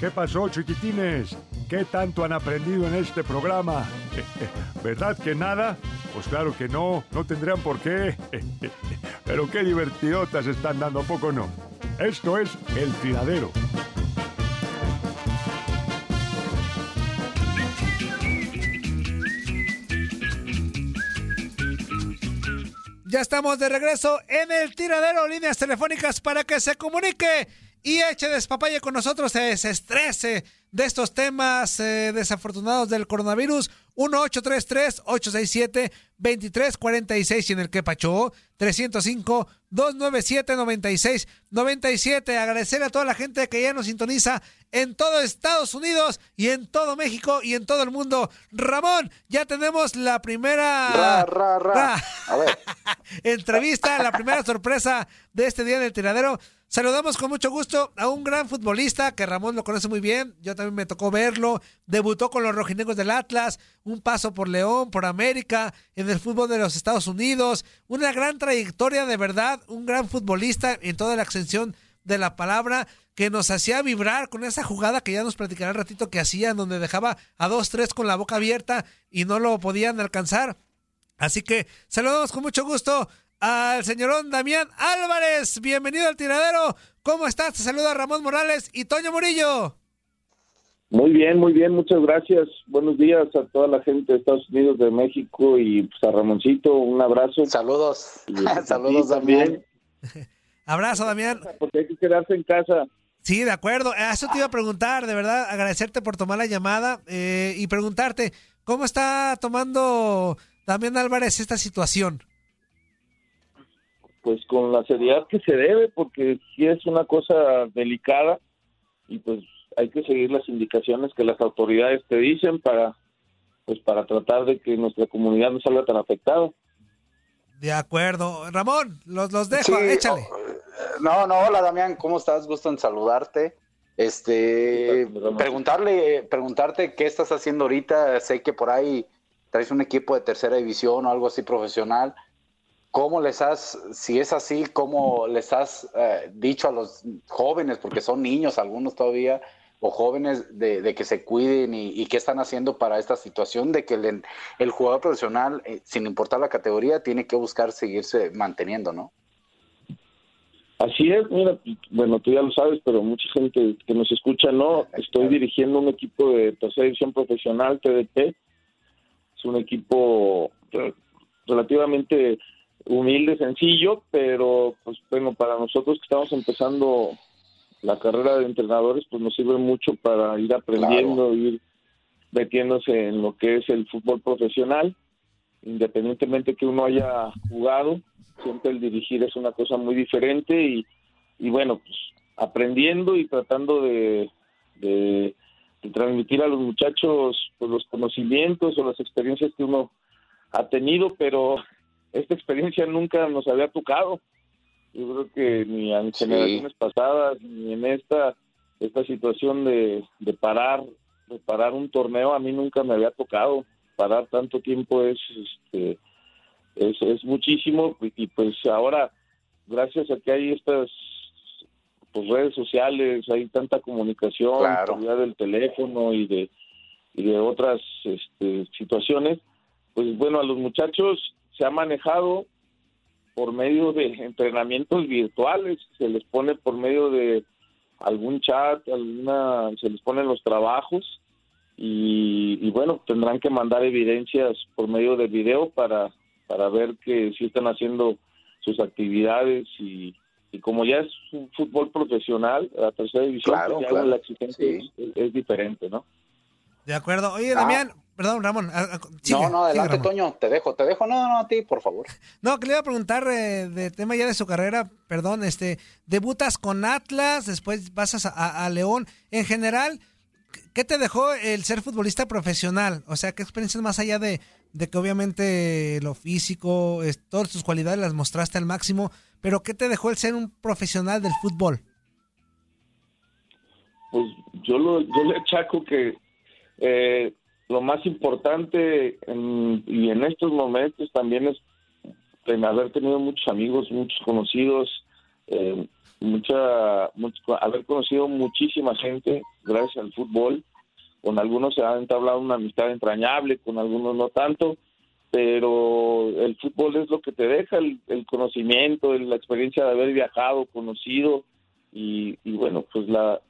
¿Qué pasó, chiquitines? ¿Qué tanto han aprendido en este programa? ¿Verdad que nada? Pues claro que no, no tendrían por qué. Pero qué divertidotas están dando, ¿a poco no? Esto es El Tiradero. Ya estamos de regreso en el tiradero, líneas telefónicas para que se comunique y eche despapalle con nosotros, se desestrese de estos temas eh, desafortunados del coronavirus. 1-833-867-2346 y en el que pachó 305-297-9697. Agradecer a toda la gente que ya nos sintoniza en todo Estados Unidos y en todo México y en todo el mundo. Ramón, ya tenemos la primera Ra, ra, ra. A ver. entrevista, la primera sorpresa de este día del tiradero. Saludamos con mucho gusto a un gran futbolista que Ramón lo conoce muy bien. Yo también me tocó verlo. Debutó con los rojinegros del Atlas, un paso por León, por América, en el fútbol de los Estados Unidos. Una gran trayectoria de verdad, un gran futbolista en toda la extensión de la palabra que nos hacía vibrar con esa jugada que ya nos platicará el ratito que hacía, donde dejaba a dos, tres con la boca abierta y no lo podían alcanzar. Así que saludamos con mucho gusto al señorón Damián Álvarez. Bienvenido al tiradero. ¿Cómo estás? Te saluda Ramón Morales y Toño Murillo. Muy bien, muy bien, muchas gracias. Buenos días a toda la gente de Estados Unidos, de México y pues, a Ramoncito, un abrazo. Saludos. Y ti Saludos también. Abrazo, Damián. Porque hay que quedarse en casa. Sí, de acuerdo. A Eso te iba a preguntar, de verdad, agradecerte por tomar la llamada eh, y preguntarte, ¿cómo está tomando Damián Álvarez esta situación? Pues con la seriedad que se debe, porque sí es una cosa delicada y pues hay que seguir las indicaciones que las autoridades te dicen para pues para tratar de que nuestra comunidad no salga tan afectada. De acuerdo. Ramón, los, los dejo, Sí, échale. oh, No, no, hola Damián, ¿cómo estás? Gusto en saludarte. Este, preguntarle, preguntarte qué estás haciendo ahorita. Sé que por ahí traes un equipo de tercera división o algo así profesional. ¿Cómo les has, si es así, cómo les has eh, dicho a los jóvenes, porque son niños algunos todavía, o jóvenes, de, de que se cuiden y, y qué están haciendo para esta situación de que el, el jugador profesional, eh, sin importar la categoría, tiene que buscar seguirse manteniendo, ¿no? Así es, mira, bueno, tú ya lo sabes, pero mucha gente que nos escucha no. Estoy dirigiendo un equipo de tercera división profesional, TDP. Es un equipo relativamente humilde, sencillo, pero pues bueno, para nosotros que estamos empezando la carrera de entrenadores, pues nos sirve mucho para ir aprendiendo, ir metiéndose en lo que es el fútbol profesional, independientemente que uno haya jugado, siempre el dirigir es una cosa muy diferente y, y bueno, pues aprendiendo y tratando de, de, de transmitir a los muchachos pues, los conocimientos o las experiencias que uno ha tenido, pero esta experiencia nunca nos había tocado. Yo creo que ni en generaciones pasadas, ni en esta, esta situación de, de parar, de parar un torneo, a mí nunca me había tocado. Parar tanto tiempo es, este, es, es muchísimo y pues ahora, gracias a que hay estas pues, redes sociales, hay tanta comunicación, Claro. del teléfono y de, y de otras este, situaciones, pues bueno, a los muchachos se ha manejado por medio de entrenamientos virtuales, se les pone por medio de algún chat, alguna, se les ponen los trabajos y, y bueno, tendrán que mandar evidencias por medio de video para, para ver que sí están haciendo sus actividades y, y como ya es un fútbol profesional, la tercera división, Claro, pues ya claro. la exigencia es, es diferente, ¿no? De acuerdo. Oye, Ah. Damián, perdón, Ramón. sigue, no, no, sigue, adelante, Ramón. Toño, te dejo, te dejo. No, no, a ti, por favor. No, que le iba a preguntar eh, de tema ya de su carrera, perdón, este, debutas con Atlas, después pasas a, a- a León. En general, ¿qué te dejó el ser futbolista profesional? O sea, ¿qué experiencias más allá de, de que obviamente lo físico, es- todas tus cualidades las mostraste al máximo, pero qué te dejó el ser un profesional del fútbol? Pues yo, lo, yo le achaco que eh, lo más importante en- y en estos momentos también es en haber tenido muchos amigos, muchos conocidos, eh, mucha, mucho- haber conocido muchísima gente gracias al fútbol. Con algunos se ha entablado una amistad entrañable, con algunos no tanto, pero el fútbol es lo que te deja, el, el conocimiento, el- la experiencia de haber viajado, conocido y, y bueno, pues la,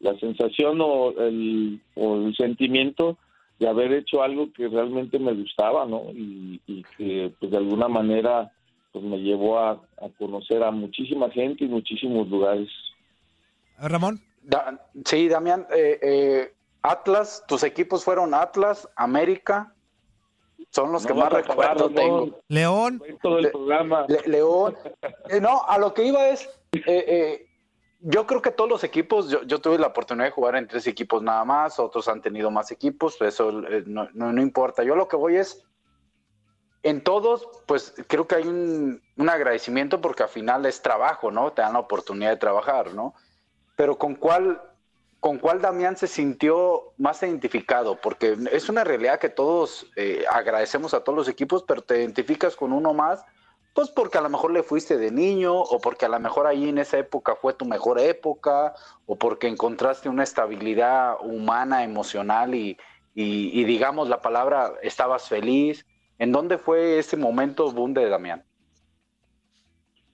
la sensación o el, o el sentimiento de haber hecho algo que realmente me gustaba, ¿no? Y, y que pues de alguna manera pues me llevó a, a conocer a muchísima gente y muchísimos lugares. Ramón. Da- sí, Damián, eh, eh, Atlas, tus equipos fueron Atlas, América, son los No que más recuerdo Ramón. tengo. León. Todo el Le- programa. Le- León. Eh, no, a lo que iba es, eh, eh, yo creo que todos los equipos, yo, yo tuve la oportunidad de jugar en tres equipos nada más, otros han tenido más equipos, eso eh, no, no- no importa. Yo lo que voy es, en todos, pues creo que hay un, un agradecimiento porque al final es trabajo, ¿no? Te dan la oportunidad de trabajar, ¿no? Pero con cuál, con cuál Damián se sintió más identificado, porque es una realidad que todos eh, agradecemos a todos los equipos, pero te identificas con uno más, pues porque a lo mejor le fuiste de niño, o porque a lo mejor ahí en esa época fue tu mejor época, o porque encontraste una estabilidad humana, emocional y, y, y digamos la palabra, estabas feliz. ¿En dónde fue ese momento boom de Damián?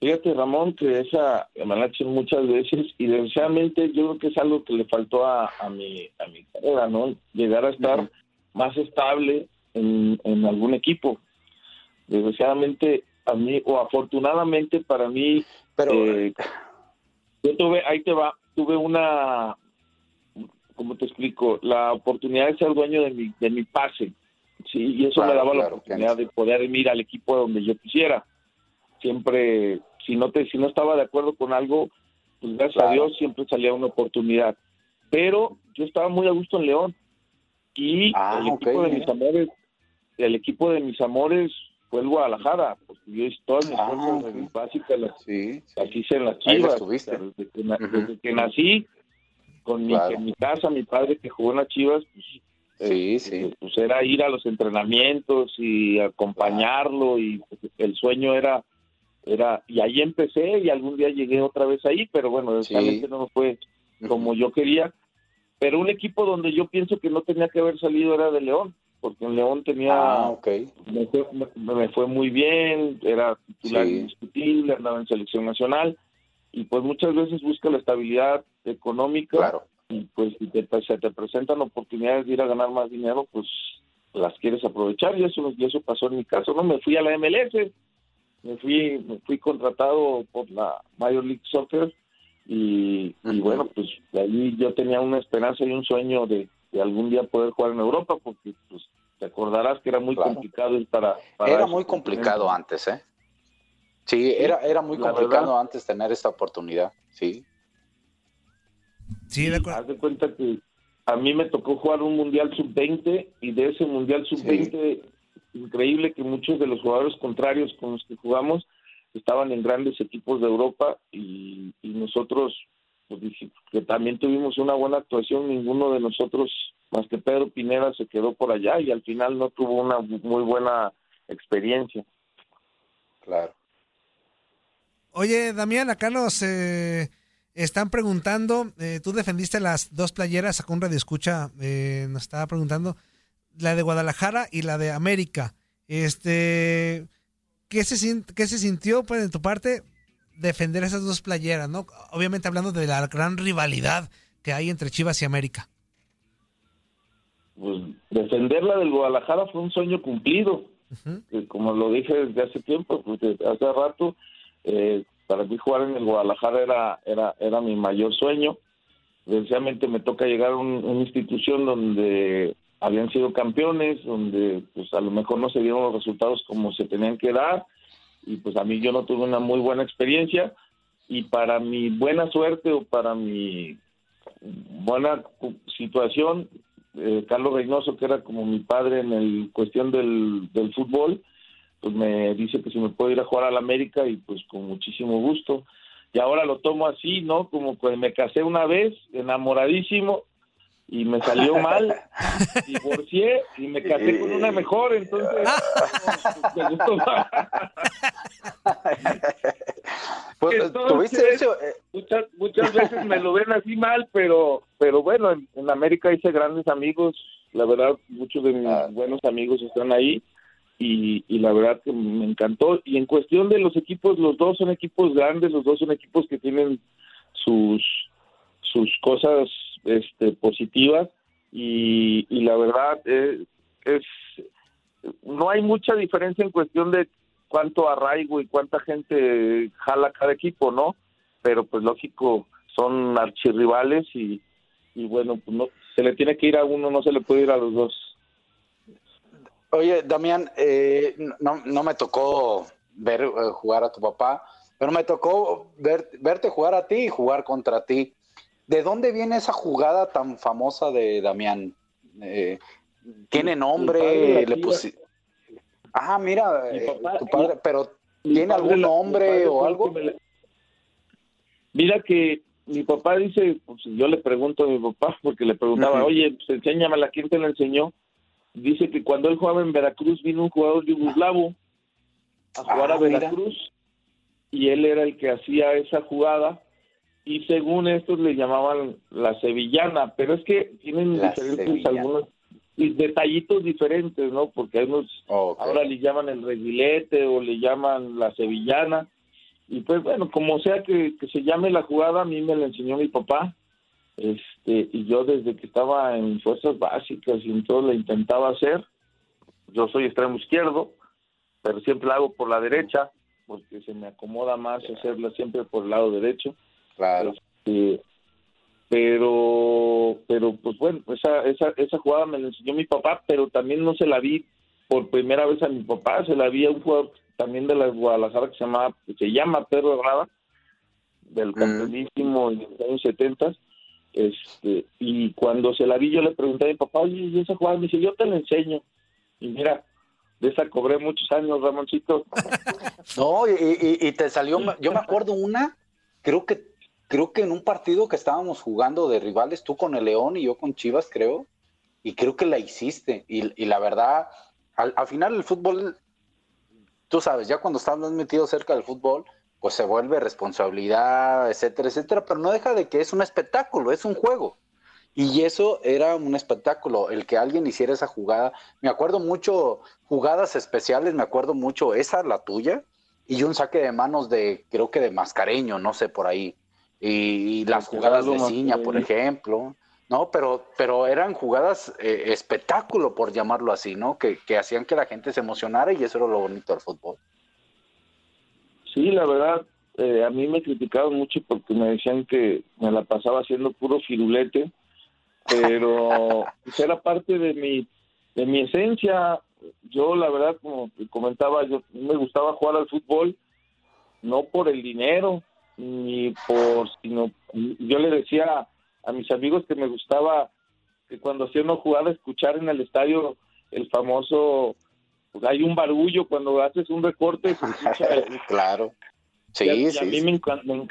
Fíjate, Ramón, que esa me la han hecho muchas veces y desgraciadamente yo creo que es algo que le faltó a, a mi a mi carrera, ¿no? Llegar a estar más estable en, en algún equipo. Desgraciadamente a mí o afortunadamente para mí, Pero eh, yo tuve, ahí te va, tuve una, ¿cómo te explico? La oportunidad de ser dueño de mi de mi pase, sí, y eso me Claro, daba la oportunidad de poder ir al equipo donde yo quisiera. Siempre si no te si no estaba de acuerdo con algo pues gracias a. Dios siempre salía una oportunidad pero yo estaba muy a gusto en León y Ah, el equipo de mira. mis amores el equipo de mis amores fue el Guadalajara porque yo hice todas mis Ah, fuerzas ok. mis básicas las, sí, las hice en las chivas estuviste. o sea, desde, que, desde que nací con mi, en mi casa mi padre que jugó en las chivas pues, sí, eh, sí. pues era ir a los entrenamientos y acompañarlo y pues, el sueño era era y ahí empecé y algún día llegué otra vez ahí pero bueno desgraciadamente no fue como yo quería pero un equipo donde yo pienso que no tenía que haber salido era de León porque en León tenía Ah, ok. me, fue, me- me fue muy bien era titular Sí. indiscutible andaba en selección nacional y pues muchas veces busca la estabilidad económica Claro. y pues si te, se te presentan oportunidades de ir a ganar más dinero, pues las quieres aprovechar y eso, y eso pasó en mi caso, ¿no? Me fui a la MLS, me fui, me fui contratado por la Major League Soccer y, y bueno, pues de ahí yo tenía una esperanza y un sueño de, de algún día poder jugar en Europa porque pues te acordarás que era muy Claro. complicado ir para, para Era muy complicado antes, ¿eh? Sí, era, era muy la complicado verdad. antes tener esta oportunidad, sí. Sí, de acuerdo. Haz de cuenta que a mí me tocó jugar un Mundial Sub-20 y de ese Mundial Sub-20 increíble que muchos de los jugadores contrarios con los que jugamos estaban en grandes equipos de Europa y, y nosotros pues, que también tuvimos una buena actuación, ninguno de nosotros más que Pedro Pineda se quedó por allá y al final no tuvo una muy buena experiencia. Claro. Oye, Damián, acá nos eh, están preguntando, eh, tú defendiste las dos playeras, sacó un radio escucha, eh, nos estaba preguntando, la de Guadalajara y la de América. Este, ¿qué se, qué se sintió pues, de tu parte defender esas dos playeras, no? Obviamente hablando de la gran rivalidad que hay entre Chivas y América. Pues defender la del Guadalajara fue un sueño cumplido. como lo dije desde hace tiempo, pues hace rato, eh, para mí jugar en el Guadalajara era, era, era mi mayor sueño. Desgraciadamente me toca llegar a una institución donde habían sido campeones, donde pues a lo mejor no se dieron los resultados como se tenían que dar y pues a mí yo no tuve una muy buena experiencia y para mi buena suerte o para mi buena situación, eh, Carlos Reynoso, que era como mi padre en el cuestión del, del fútbol, pues me dice que si me puedo ir a jugar al América y pues con muchísimo gusto. Y ahora lo tomo así, ¿no? Como que me casé una vez, enamoradísimo, y me salió mal, divorcié y me casé con una mejor, entonces me gustó más. Pues, ¿tuviste eso? Eh. Muchas, muchas veces me lo ven así mal, pero pero bueno, en, América hice grandes amigos, la verdad, muchos de mis ah. buenos amigos están ahí y, y la verdad que me encantó. Y en cuestión de los equipos, los dos son equipos grandes, los dos son equipos que tienen sus sus cosas este, positivas y, la verdad es, es, no hay mucha diferencia en cuestión de cuánto arraigo y cuánta gente jala cada equipo, ¿no? Pero pues lógico, son archirrivales y, y bueno, pues no, se le tiene que ir a uno, no se le puede ir a los dos. Oye, Damián, eh, no, no me tocó ver eh, jugar a tu papá, pero me tocó ver, verte jugar a ti y jugar contra ti. ¿De dónde viene esa jugada tan famosa de Damián? Eh, ¿Tiene nombre? Le Ah, mira, eh, tu padre, pero ¿tiene algún nombre o algo? Mira que mi papá dice, pues, yo le pregunto a mi papá, porque le preguntaba, oye, pues enséñamela, ¿quién te la enseñó? Dice que cuando él jugaba en Veracruz vino un jugador yugoslavo a jugar a ah, Veracruz y él era el que hacía esa jugada y según estos le llamaban la sevillana, pero es que tienen diferentes algunos detallitos diferentes, ¿no? Porque hay unos ahora le llaman el reguilete o le llaman la sevillana y pues bueno, como sea que, se llame la jugada, a mí me la enseñó mi papá, este y yo desde que estaba en fuerzas básicas y en todo la intentaba hacer. Yo soy extremo izquierdo, pero siempre la hago por la derecha porque se me acomoda más hacerla siempre por el lado derecho Claro. Este, pero, pero pues bueno, esa, esa, esa jugada me la enseñó mi papá, pero también no se la vi por primera vez a mi papá, se la vi a un jugador también de la Guadalajara que se llama, se llama Pedro Herrada, del campeonísimo en los años 70 este, y cuando se la vi yo le pregunté a mi papá, oye, ¿y esa jugada? Me dice, yo te la enseño. Y mira, de esa cobré muchos años, Ramoncito. no, y, y, te salió, yo me acuerdo una, creo que creo que en un partido que estábamos jugando de rivales, tú con el León y yo con Chivas, creo, y creo que la hiciste. Y, la verdad, al, final el fútbol, tú sabes, ya cuando estás metido cerca del fútbol, pues se vuelve responsabilidad, etcétera, etcétera, pero no deja de que es un espectáculo, es un juego. Y eso era un espectáculo, el que alguien hiciera esa jugada. Me acuerdo mucho, jugadas especiales, me acuerdo mucho esa, la tuya, y un saque de manos de, creo que de Mascareño, no sé, por ahí y, las jugadas de Ciña, por ejemplo, ¿no? Pero, pero eran jugadas eh, espectáculo, por llamarlo así, ¿no? Que, hacían que la gente se emocionara y eso era lo bonito del fútbol. Sí, la verdad, eh, a mí me criticaban mucho porque me decían que me la pasaba haciendo puro firulete, pero pues, era parte de mi, de mi esencia. Yo, la verdad, como comentaba, yo me gustaba jugar al fútbol, no por el dinero, ni por, sino, yo le decía a mis amigos que me gustaba que cuando hacía una jugada escuchar en el estadio el famoso pues hay un barullo cuando haces un recorte. se escucha- claro. Sí, y a, y a sí, mí sí. me, me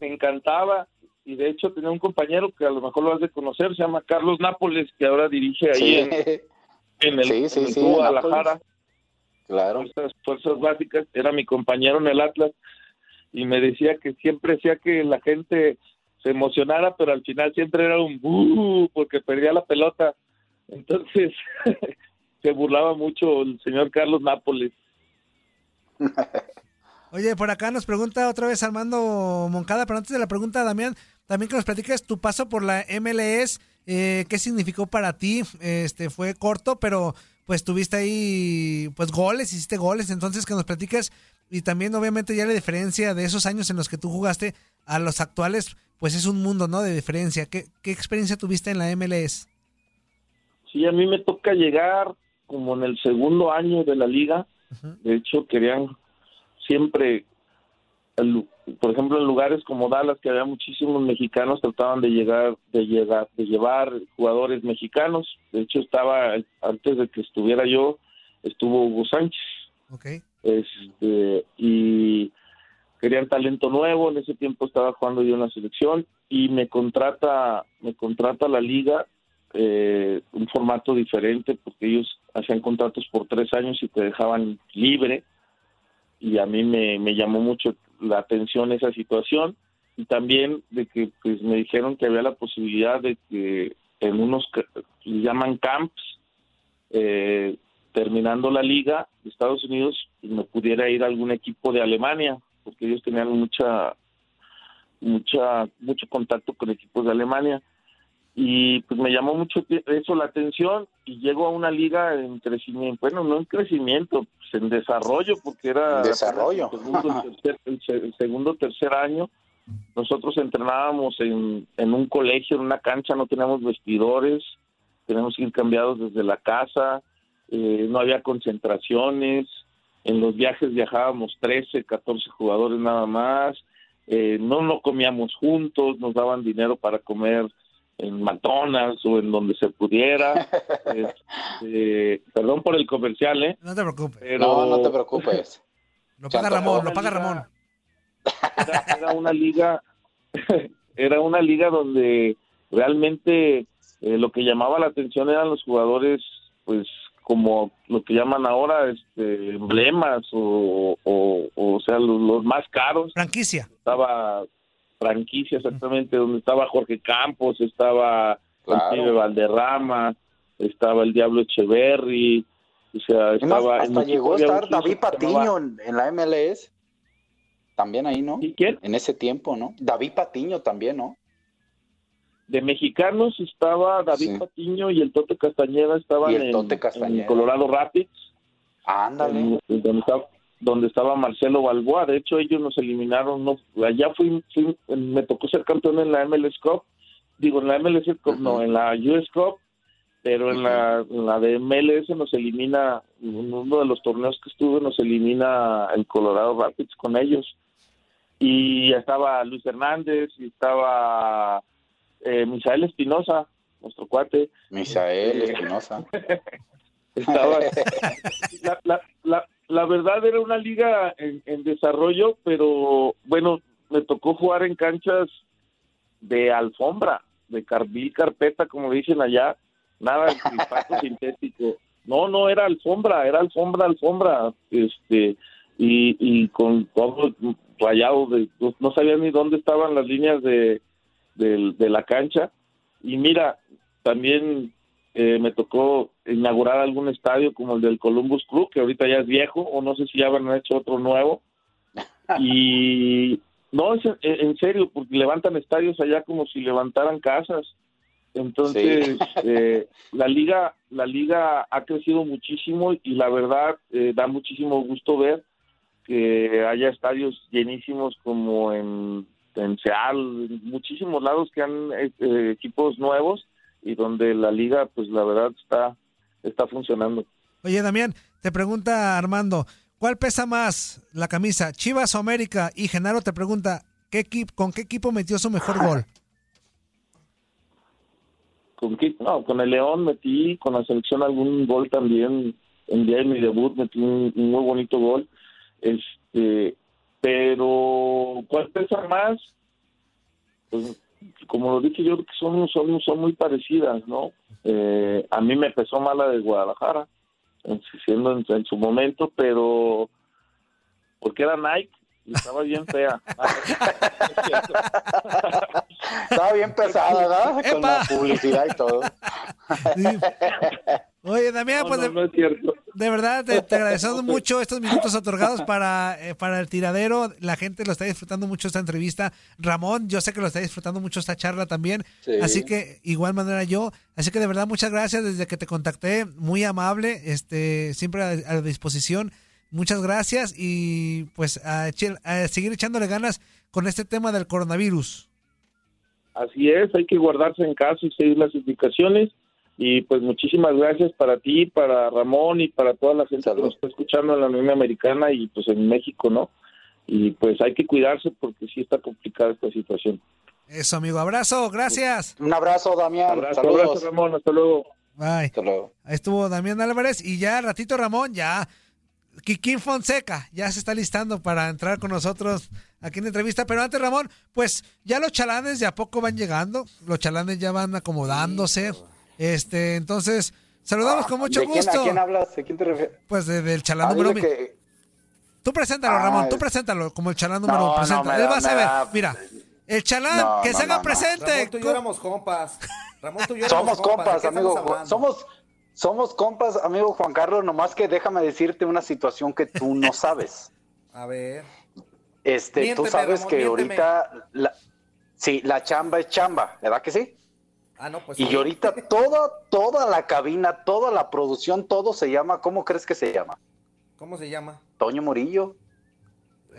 me encantaba y de hecho tenía un compañero que a lo mejor lo has de conocer, se llama Carlos Nápoles, que ahora dirige ahí Sí, en, en el, Sí, sí, en el sí, Guadalajara, claro. fuerzas, fuerzas básicas, era mi compañero en el Atlas y me decía que siempre hacía que la gente se emocionara, pero al final siempre era un "Bú", porque perdía la pelota. Entonces se burlaba mucho el señor Carlos Nápoles. Oye, por acá nos pregunta otra vez Armando Moncada, pero antes de la pregunta, Damián, también que nos platiques tu paso por la MLS, eh, qué significó para ti. Este fue corto, pero pues tuviste ahí pues goles, hiciste goles, entonces que nos platiques y también obviamente ya la diferencia de esos años en los que tú jugaste a los actuales, pues es un mundo, ¿no? De diferencia. ¿Qué, qué experiencia tuviste en la MLS? Sí, a mí me toca llegar como en el segundo año de la liga. De hecho, querían siempre, el- por ejemplo, en lugares como Dallas, que había muchísimos mexicanos, trataban de llegar, de llegar, de llevar jugadores mexicanos. De hecho, estaba antes de que estuviera yo, estuvo Hugo Sánchez. Ok. Este, y querían talento nuevo, en ese tiempo estaba jugando yo en la selección y me contrata, me contrata la liga eh, un formato diferente porque ellos hacían contratos por tres años y te dejaban libre y a mí me, me llamó mucho la atención esa situación y también de que pues me dijeron que había la posibilidad de que en unos llaman camps eh, terminando la liga de Estados Unidos me pudiera ir a algún equipo de Alemania porque ellos tenían mucha mucha mucho contacto con equipos de Alemania y pues me llamó mucho eso la atención y llego a una liga en crecimiento, bueno, no en crecimiento, pues en desarrollo, porque era desarrollo. el segundo, tercer, el segundo, tercer año. Nosotros entrenábamos en, en un colegio, en una cancha, no teníamos vestidores, teníamos que ir cambiados desde la casa, eh, no había concentraciones, en los viajes viajábamos 13, 14 jugadores nada más, eh, no no comíamos juntos, nos daban dinero para comer en McDonald's o en donde se pudiera. Este, perdón por el comercial, ¿eh? No te preocupes. Pero No, no te preocupes. Lo paga Ramón, Ramón. lo paga Ramón. Era, era una liga, era una liga donde realmente eh, lo que llamaba la atención eran los jugadores, pues como lo que llaman ahora este, emblemas o, o, o sea, los, los más caros. Franquicia. Estaba franquicia exactamente, donde estaba Jorge Campos, estaba Claro. el pibe Valderrama, estaba el Diablo Echeverry, o sea, estaba... en hasta llegó a estar David Patiño en, en la MLS. También ahí, ¿no? ¿Y quién? En ese tiempo, ¿no? David Patiño también, ¿no? De mexicanos estaba David Sí. Patiño y el Tote Castañeda estaban el en, Tote en Castañeda. Colorado Rapids, Ándale. en- en donde, estaba, donde estaba Marcelo Balboa. De hecho, ellos nos eliminaron. No, allá fui, fui- me tocó ser campeón en la MLS Cup. Digo, en la MLS Cup, no, en la US Cup. Pero en, la, en la de MLS nos elimina, en uno de los torneos que estuve, nos elimina el Colorado Rapids con ellos. Y estaba Luis Hernández, y estaba eh, Misael Espinosa, nuestro cuate. Misael Este, Espinosa. Estaba, la, la, la, la verdad era una liga en, en desarrollo, pero bueno, me tocó jugar en canchas de alfombra, de carbil carpeta, como dicen allá, nada de pasto sintético. No, no, era alfombra, era alfombra, alfombra, este, y, y con todo rayado, de, no sabía ni dónde estaban las líneas de, del- de la cancha. Y mira, también eh, me tocó inaugurar algún estadio como el del Columbus Club, que ahorita ya es viejo, o no sé si ya han hecho otro nuevo. Y no, es en, en serio, porque levantan estadios allá como si levantaran casas. Entonces, eh, la liga la liga ha crecido muchísimo y la verdad eh, da muchísimo gusto ver que haya estadios llenísimos como en, en Seattle, muchísimos lados que han eh, eh, equipos nuevos y donde la liga, pues la verdad está está funcionando. Oye, Damián, te pregunta Armando, ¿cuál pesa más la camisa, Chivas o América? Y Genaro te pregunta, ¿qué equipo, ¿con qué equipo metió su mejor gol? Con, qué- no, con el León metí, con la selección algún gol también en día de mi debut metí un, un muy bonito gol. Este, pero ¿cuál pesa más? Pues como lo dije yo, creo que son, son, son muy parecidas, ¿no? Eh, a mí me pesó más la de Guadalajara, en- siendo en, en su momento, pero porque era Nike y estaba bien fea. Estaba bien pesada, ¿verdad? Con la publicidad y todo. Oye, Damián, No, pues no, de, no es cierto. de verdad te, te agradecemos mucho estos minutos otorgados para, eh, para el tiradero. La gente lo está disfrutando mucho esta entrevista. Ramón, yo sé que lo está disfrutando mucho esta charla también. Sí. Así que, igual manera yo. Así que de verdad, muchas gracias desde que te contacté. Muy amable, este, siempre a, a disposición. Muchas gracias y pues a, a seguir echándole ganas con este tema del coronavirus. Así es, hay que guardarse en casa y seguir las indicaciones. Y pues muchísimas gracias para ti, para Ramón y para toda la gente Salud. que nos está escuchando en la Unión Americana y pues en México, ¿no? Y pues hay que cuidarse porque sí está complicada esta situación. Eso, amigo. Abrazo, gracias. Un abrazo, Damián. Abrazo, Saludos. abrazo, Ramón, hasta luego. Bye. Hasta luego. Ahí estuvo Damián Álvarez y ya ratito Ramón, ya Kikín Fonseca ya se está listando para entrar con nosotros aquí en la entrevista. Pero antes, Ramón, pues ya los chalanes de a poco van llegando, los chalanes ya van acomodándose. Este, entonces, saludamos con mucho ¿De quién, gusto. ¿A quién hablas? ¿De quién te refieres? Pues de- del chalán Ah, número que- Tú preséntalo, Ah, Ramón, tú es- preséntalo como el chalán número uno. No, no, Él va a saber. da- Mira, el chalán No, que no, se haga no, no. presente. Ramón, tú y yo éramos compas. Ramón, tú y yo éramos Somos compas, ¿de qué amigo. Somos, somos compas, amigo Juan Carlos. Nomás que déjame decirte una situación que tú no sabes. A ver. Este, Miénteme, tú sabes Ramón, que miénteme. ahorita, la, sí, la chamba es chamba, ¿verdad que sí? Ah, no, pues Y sí. ahorita toda, toda la cabina, toda la producción, todo se llama, ¿cómo crees que se llama? ¿Cómo se llama? Toño Murillo.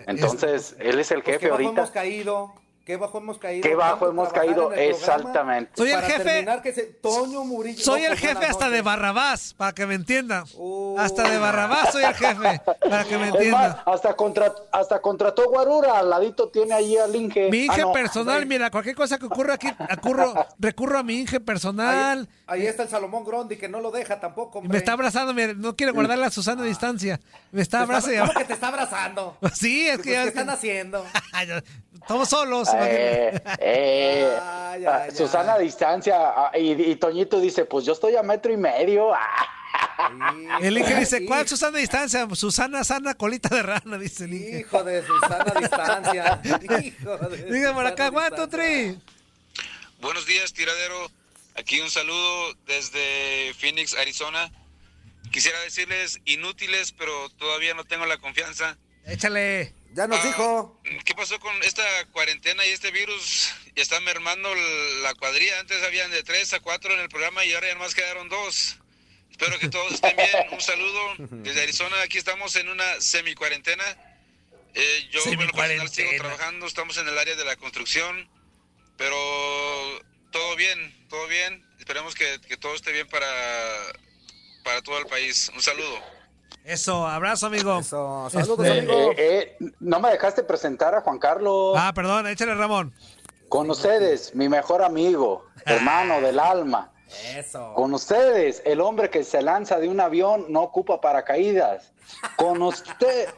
Entonces, él es el Pues, jefe ¿qué bajo ahorita. hemos caído? ¿Qué bajo hemos caído? ¿Qué bajo hemos caído? Exactamente. Soy el jefe. terminar que se- Toño Murillo. Soy No, el jefe hasta de. Barrabás, para que me entiendan. Uh. Hasta de Barrabás soy el jefe, para que me entiendan. hasta, contra, hasta contrató Guarura, al ladito tiene ahí al Inge. Mi Inge Ah, no. personal, mira, cualquier cosa que ocurra aquí, acurro, recurro a mi Inge personal. Ahí, ahí está el Salomón Grondi que no lo deja tampoco. Me está abrazando, mira, no quiere guardar la Susana a distancia. Me está abrazando. ¿Cómo que te está abrazando? Sí, es Pues, que ya ¿Qué están haciendo? Estamos solos. Eh, eh, ah. Susana a distancia ah, y, y Toñito dice, pues yo estoy a metro y medio. Ah, El Inge dice, Sí. ¿cuál Susana a distancia? Susana sana colita de rana, dice el Inge. Hijo de Susana a distancia. Hijo de Diga por acá, distancia. three. Buenos días, tiradero. Aquí un saludo desde Phoenix, Arizona. Quisiera decirles inútiles, pero todavía no tengo la confianza. Échale. Ya nos Ah, dijo. ¿Qué pasó con esta cuarentena y este virus? Ya está mermando la cuadrilla. Antes habían de tres a cuatro en el programa y ahora ya nomás quedaron dos. Espero que todos estén bien. Un saludo desde Arizona. Aquí estamos en una semi-cuarentena. Eh, yo en lo personal sigo trabajando. Estamos en el área de la construcción. Pero todo bien, todo bien. Esperemos que, que todo esté bien para, para todo el país. Un saludo. Eso, abrazo, amigo. Eso, saludos, Este, amigo. eh, eh, no me dejaste presentar a Juan Carlos. Ah, perdón, échale, Ramón. Con ustedes, mi mejor amigo, hermano del alma. Eso. Con ustedes, el hombre que se lanza de un avión no ocupa paracaídas. Con usted.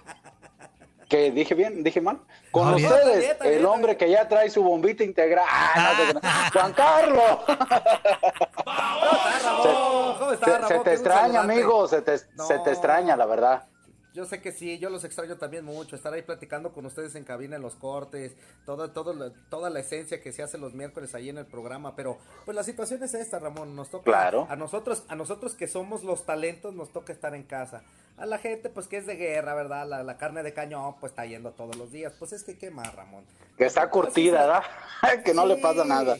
¿Que dije bien? ¿Dije mal? Con bien. ustedes, bien, bien, el hombre que ya trae su bombita integral. Ah, no. Juan Carlos. ¿Cómo está, Ramón? ¿Cómo está, Se, Ramón? se Qué te extraña, amigo. Se te, No. se te extraña, la verdad. Yo sé que sí, yo los extraño también mucho, estar ahí platicando con ustedes en cabina en los cortes, todo, la- toda la esencia que se hace los miércoles ahí en el programa, pero pues la situación es esta, Ramón, nos toca Claro. a nosotros, a nosotros que somos los talentos, nos toca estar en casa. A la gente, pues que es de guerra, ¿verdad? La, la carne de cañón, pues está yendo todos los días. Pues es que qué más, Ramón. Que está curtida, ¿verdad? que no le pasa nada.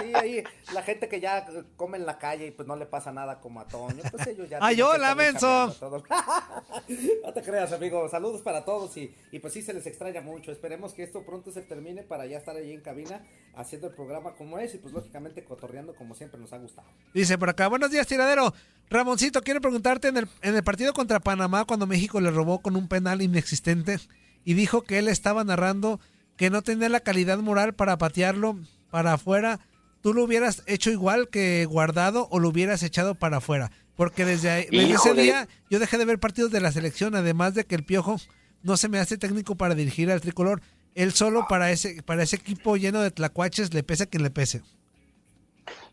Sí, ahí la gente que ya come en la calle y pues no le pasa nada como a Toño, pues ellos ya. Ay, hola, menso. no te creas, amigo. Saludos para todos y, y pues sí se les extraña mucho. Esperemos que esto pronto se termine para ya estar ahí en cabina haciendo el programa como es y pues lógicamente cotorreando como siempre nos ha gustado. Dice por acá, buenos días, tiradero. Ramoncito, quiero preguntarte, en el, en el partido contra Panamá, cuando México le robó con un penal inexistente y dijo que él estaba narrando que no tenía la calidad moral para patearlo para afuera, ¿tú lo hubieras hecho igual que guardado o lo hubieras echado para afuera? Porque desde, ahí- desde ese día yo dejé de ver partidos de la selección, además de que el Piojo no se me hace técnico para dirigir al tricolor. Él solo para ese, para ese equipo lleno de tlacuaches le pese a quien le pese.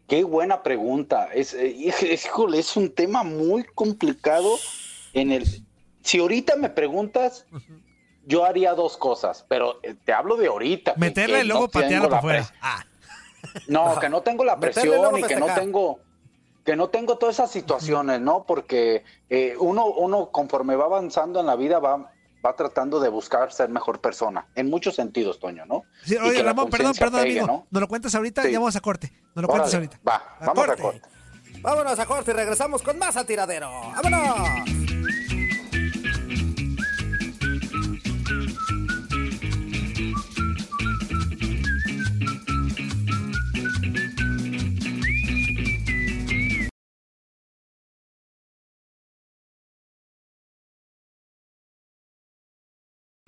Qué buena pregunta. Es, eh, hij- híjole, es un tema muy complicado. En el, si ahorita me preguntas, yo haría dos cosas, pero eh, te hablo de ahorita. luego no tengo patearla para afuera. Ah, No, que no tengo la Meterle presión y que no tengo que no tengo todas esas situaciones, ¿no? Porque eh, uno, uno conforme va avanzando en la vida va, va tratando de buscar ser mejor persona, en muchos sentidos, Toño, ¿no? Sí, oye, Ramón, perdón, perdón, pegue, amigo. ¿no? ¿Nos lo cuentas ahorita? Sí. Ya vamos a corte. Nos lo cuentas ahorita. Va, A vamos a corte. Vámonos a corte y regresamos con más al tiradero. ¡Vámonos!